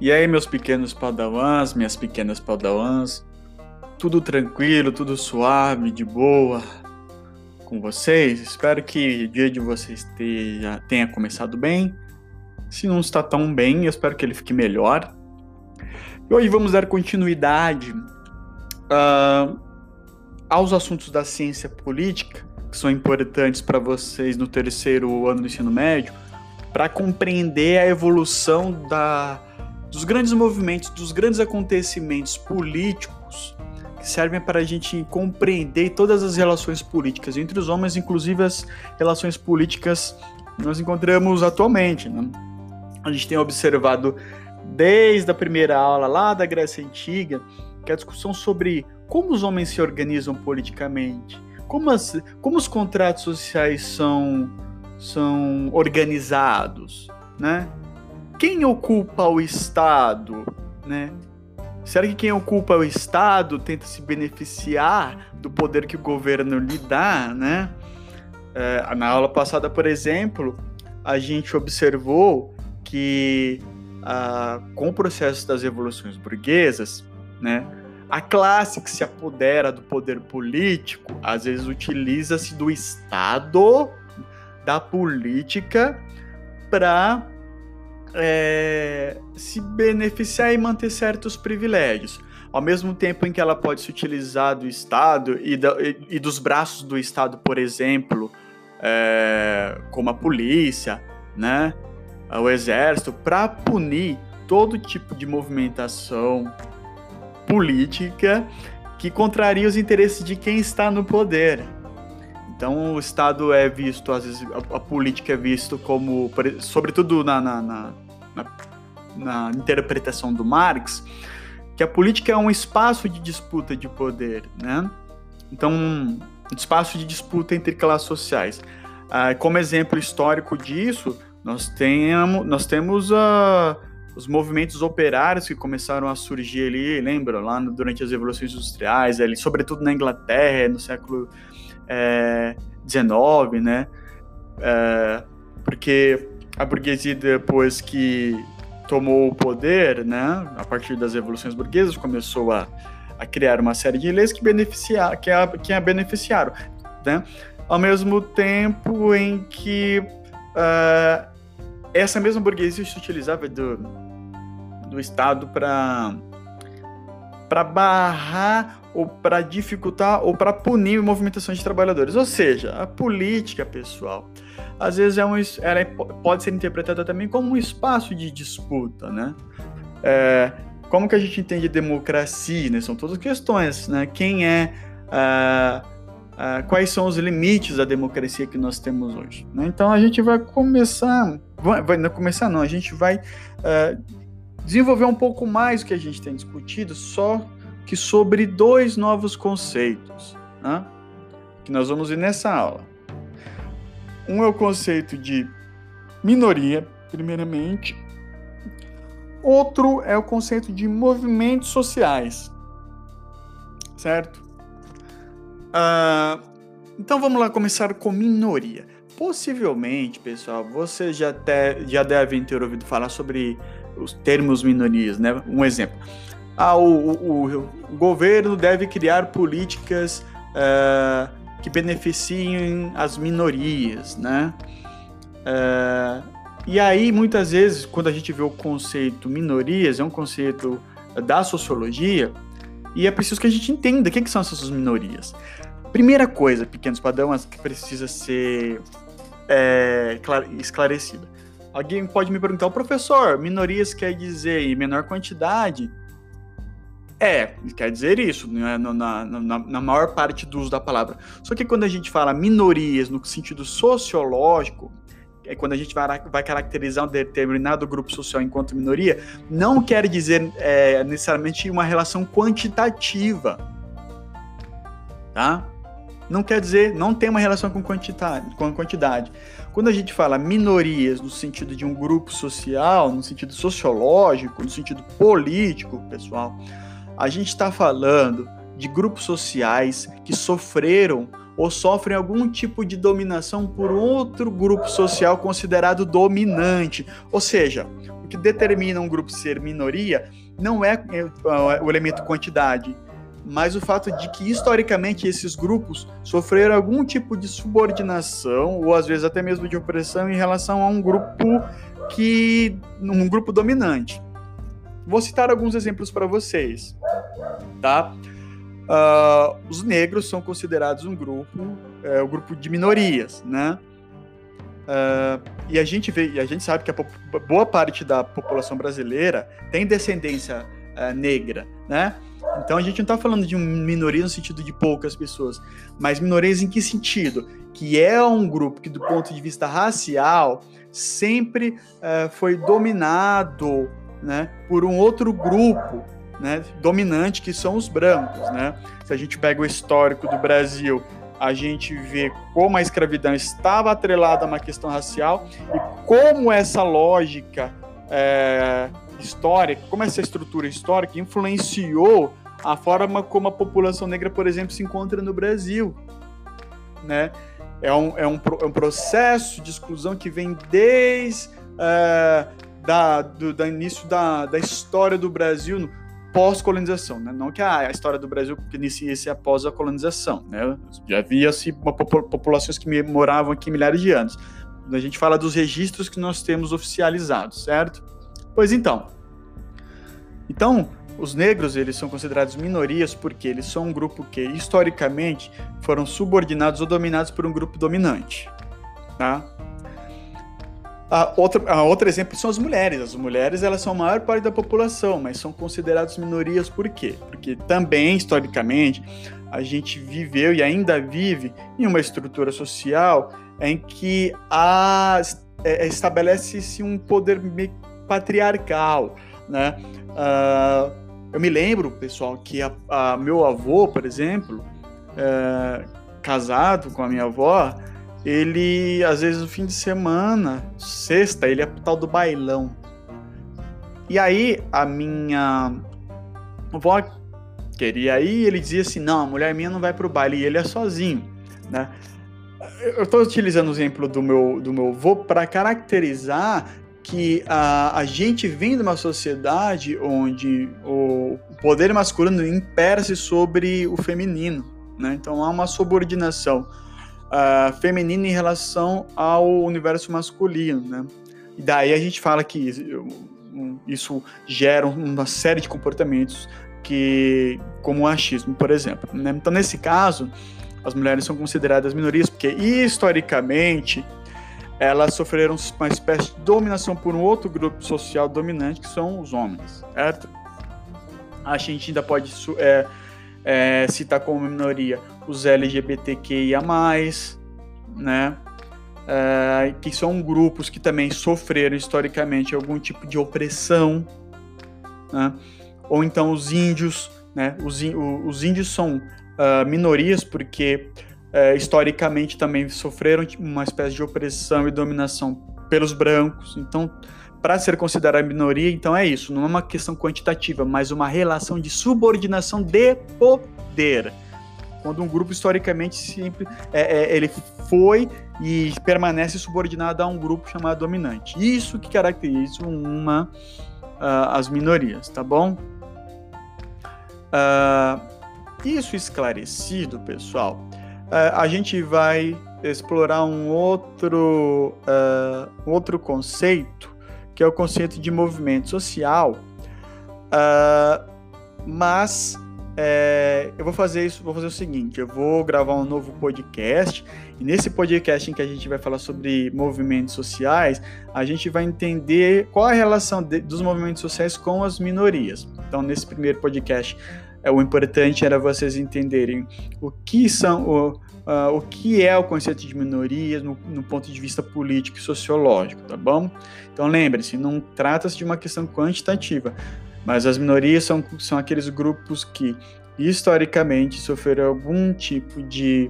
E aí, meus pequenos padawans, minhas pequenas padawans, tudo tranquilo, tudo suave, de boa com vocês? Espero que o dia de vocês tenha, tenha começado bem. Se não está tão bem, eu espero que ele fique melhor. E hoje vamos dar continuidade uh, aos assuntos da ciência política, que são importantes para vocês no terceiro ano do ensino médio, para compreender a evolução da dos grandes movimentos, dos grandes acontecimentos políticos que servem para a gente compreender todas as relações políticas entre os homens, inclusive as relações políticas que nós encontramos atualmente. Né? A gente tem observado desde a primeira aula lá da Grécia Antiga que a discussão sobre como os homens se organizam politicamente, como, as, como os contratos sociais são, são organizados, né? Quem ocupa o Estado, né? Será que quem ocupa o Estado tenta se beneficiar do poder que o governo lhe dá, né? É, na aula passada, por exemplo, a gente observou que ah, com o processo das revoluções burguesas, né, a classe que se apodera do poder político às vezes utiliza-se do Estado, da política, para é, se beneficiar e manter certos privilégios. Ao mesmo tempo em que ela pode se utilizar do Estado e, da, e, dos braços do Estado, por exemplo, é, como a polícia, né, o exército, para punir todo tipo de movimentação política que contraria os interesses de quem está no poder. Então o Estado é visto, às vezes, a, a política é visto como, sobretudo na, na, na, na, interpretação do Marx, que a política é um espaço de disputa de poder, né? Então, um espaço de disputa entre classes sociais. Ah, como exemplo histórico disso, nós, temos, nós temos uh, os movimentos operários que começaram a surgir ali, lembra, lá no, durante as revoluções industriais, ali, sobretudo na Inglaterra, no século É, né? É, porque a burguesia, depois que tomou o poder, né, a partir das revoluções burguesas, começou a, a criar uma série de leis que, beneficiar, que, a, que a beneficiaram, né? Ao mesmo tempo em que uh, essa mesma burguesia se utilizava do, do Estado para para barrar ou para dificultar ou para punir movimentações de trabalhadores. Ou seja, a política, pessoal, às vezes é um, ela é, pode ser interpretada também como um espaço de disputa, né? É, como que a gente entende democracia? Né? São todas questões, né? Quem é, uh, uh, quais são os limites da democracia que nós temos hoje? Né? Então a gente vai começar, vai, vai não começar não, a gente vai desenvolver um pouco mais o que a gente tem discutido, só que sobre dois novos conceitos, né? que nós vamos ver nessa aula. Um é o conceito de minoria, primeiramente. Outro é o conceito de movimentos sociais, certo? Uh, então vamos lá começar com minoria. Possivelmente, pessoal, vocês já, te, já devem ter ouvido falar sobre os termos minorias, né? Um exemplo. Ah, o, o, o governo deve criar políticas uh, que beneficiem as minorias, né? Uh, e aí, muitas vezes, quando a gente vê o conceito minorias, é um conceito da sociologia, e é preciso que a gente entenda o que, que são essas minorias. Primeira coisa, pequenos padrões, que precisa ser é, esclarecida. Alguém pode me perguntar, o professor, minorias quer dizer menor quantidade? É, quer dizer isso, né, na, na, na, maior parte do uso da palavra. Só que quando a gente fala minorias no sentido sociológico, é quando a gente vai, vai caracterizar um determinado grupo social enquanto minoria, não quer dizer é, necessariamente uma relação quantitativa. Tá? Não quer dizer, não tem uma relação com quantidade, com quantidade. Quando a gente fala minorias no sentido de um grupo social, no sentido sociológico, no sentido político, pessoal, a gente está falando de grupos sociais que sofreram ou sofrem algum tipo de dominação por outro grupo social considerado dominante. Ou seja, o que determina um grupo ser minoria não é, é o elemento quantidade, mas o fato de que historicamente esses grupos sofreram algum tipo de subordinação ou às vezes até mesmo de opressão em relação a um grupo que um grupo dominante. Vou citar alguns exemplos para vocês, tá? Uh, os negros são considerados um grupo, é, um grupo de minorias, né? Uh, e a gente vê, a gente sabe que a boa parte da população brasileira tem descendência uh, negra, né? Então a gente não está falando de minoria no sentido de poucas pessoas, mas minorias em que sentido? Que é um grupo que, do ponto de vista racial, sempre uh, foi dominado né, por um outro grupo né, dominante, que são os brancos. Né? Se a gente pega o histórico do Brasil, a gente vê como a escravidão estava atrelada a uma questão racial e como essa lógica é, histórica, como essa estrutura histórica influenciou a forma como a população negra, por exemplo, se encontra no Brasil. Né? É, um, é, um, é um processo de exclusão que vem desde uh, da, do, início da, da história do Brasil pós-colonização, né? Não que a, a, história do Brasil inicie-se após a colonização, né? Já havia-se populações que moravam aqui milhares de anos. A gente fala dos registros que nós temos oficializados, certo? Pois então. Então, os negros, eles são considerados minorias porque eles são um grupo que, historicamente, foram subordinados ou dominados por um grupo dominante, tá? A outra, a outro exemplo são as mulheres. As mulheres elas são a maior parte da população, mas são consideradas minorias por quê? Porque também, historicamente, a gente viveu e ainda vive em uma estrutura social em que é, estabelece-se um poder patriarcal, né? Uh, eu me lembro, pessoal, que a, a meu avô, por exemplo, é, casado com a minha avó, ele, às vezes, no fim de semana, sexta, ele é pro tal do bailão. E aí, a minha avó queria ir, ele dizia assim: não, a mulher minha não vai pro baile, e ele é sozinho, né? Eu estou utilizando o exemplo do meu, do meu avô para caracterizar que a, a gente vem de uma sociedade onde o poder masculino impera-se sobre o feminino, né? Então há uma subordinação uh, feminina em relação ao universo masculino, né? E daí a gente fala que isso gera uma série de comportamentos que, como o achismo, por exemplo. Né? Então, nesse caso, as mulheres são consideradas minorias porque, historicamente, elas sofreram uma espécie de dominação por um outro grupo social dominante, que são os homens, certo? A gente ainda pode é, é, citar como minoria os LGBTQIA+, né? É, que são grupos que também sofreram historicamente algum tipo de opressão, né? ou então os índios, né? Os, os índios são uh, minorias porque uh, historicamente também sofreram uma espécie de opressão e dominação pelos brancos, então para ser considerada minoria, então é isso, não é uma questão quantitativa, mas uma relação de subordinação de poder quando um grupo historicamente sempre é, é, ele foi e permanece subordinado a um grupo chamado dominante. Isso que caracteriza uma uh, as minorias, tá bom? Uh, isso esclarecido, pessoal, uh, a gente vai explorar um outro, outro conceito, que é o conceito de movimento social, mas é, eu vou fazer isso, vou fazer o seguinte, eu vou gravar um novo podcast e nesse podcast em que a gente vai falar sobre movimentos sociais, a gente vai entender qual a relação de, dos movimentos sociais com as minorias. Então, nesse primeiro podcast, é, o importante era vocês entenderem o que são o, uh, o que é o conceito de minorias no, no, ponto de vista político e sociológico, tá bom? Então lembre-se, não trata-se de uma questão quantitativa, mas as minorias são, são aqueles grupos que historicamente sofreram algum tipo de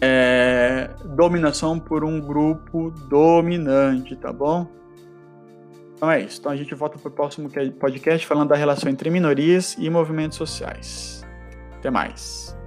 é, dominação por um grupo dominante, tá bom? Então é isso. Então a gente volta para o próximo podcast falando da relação entre minorias e movimentos sociais. Até mais.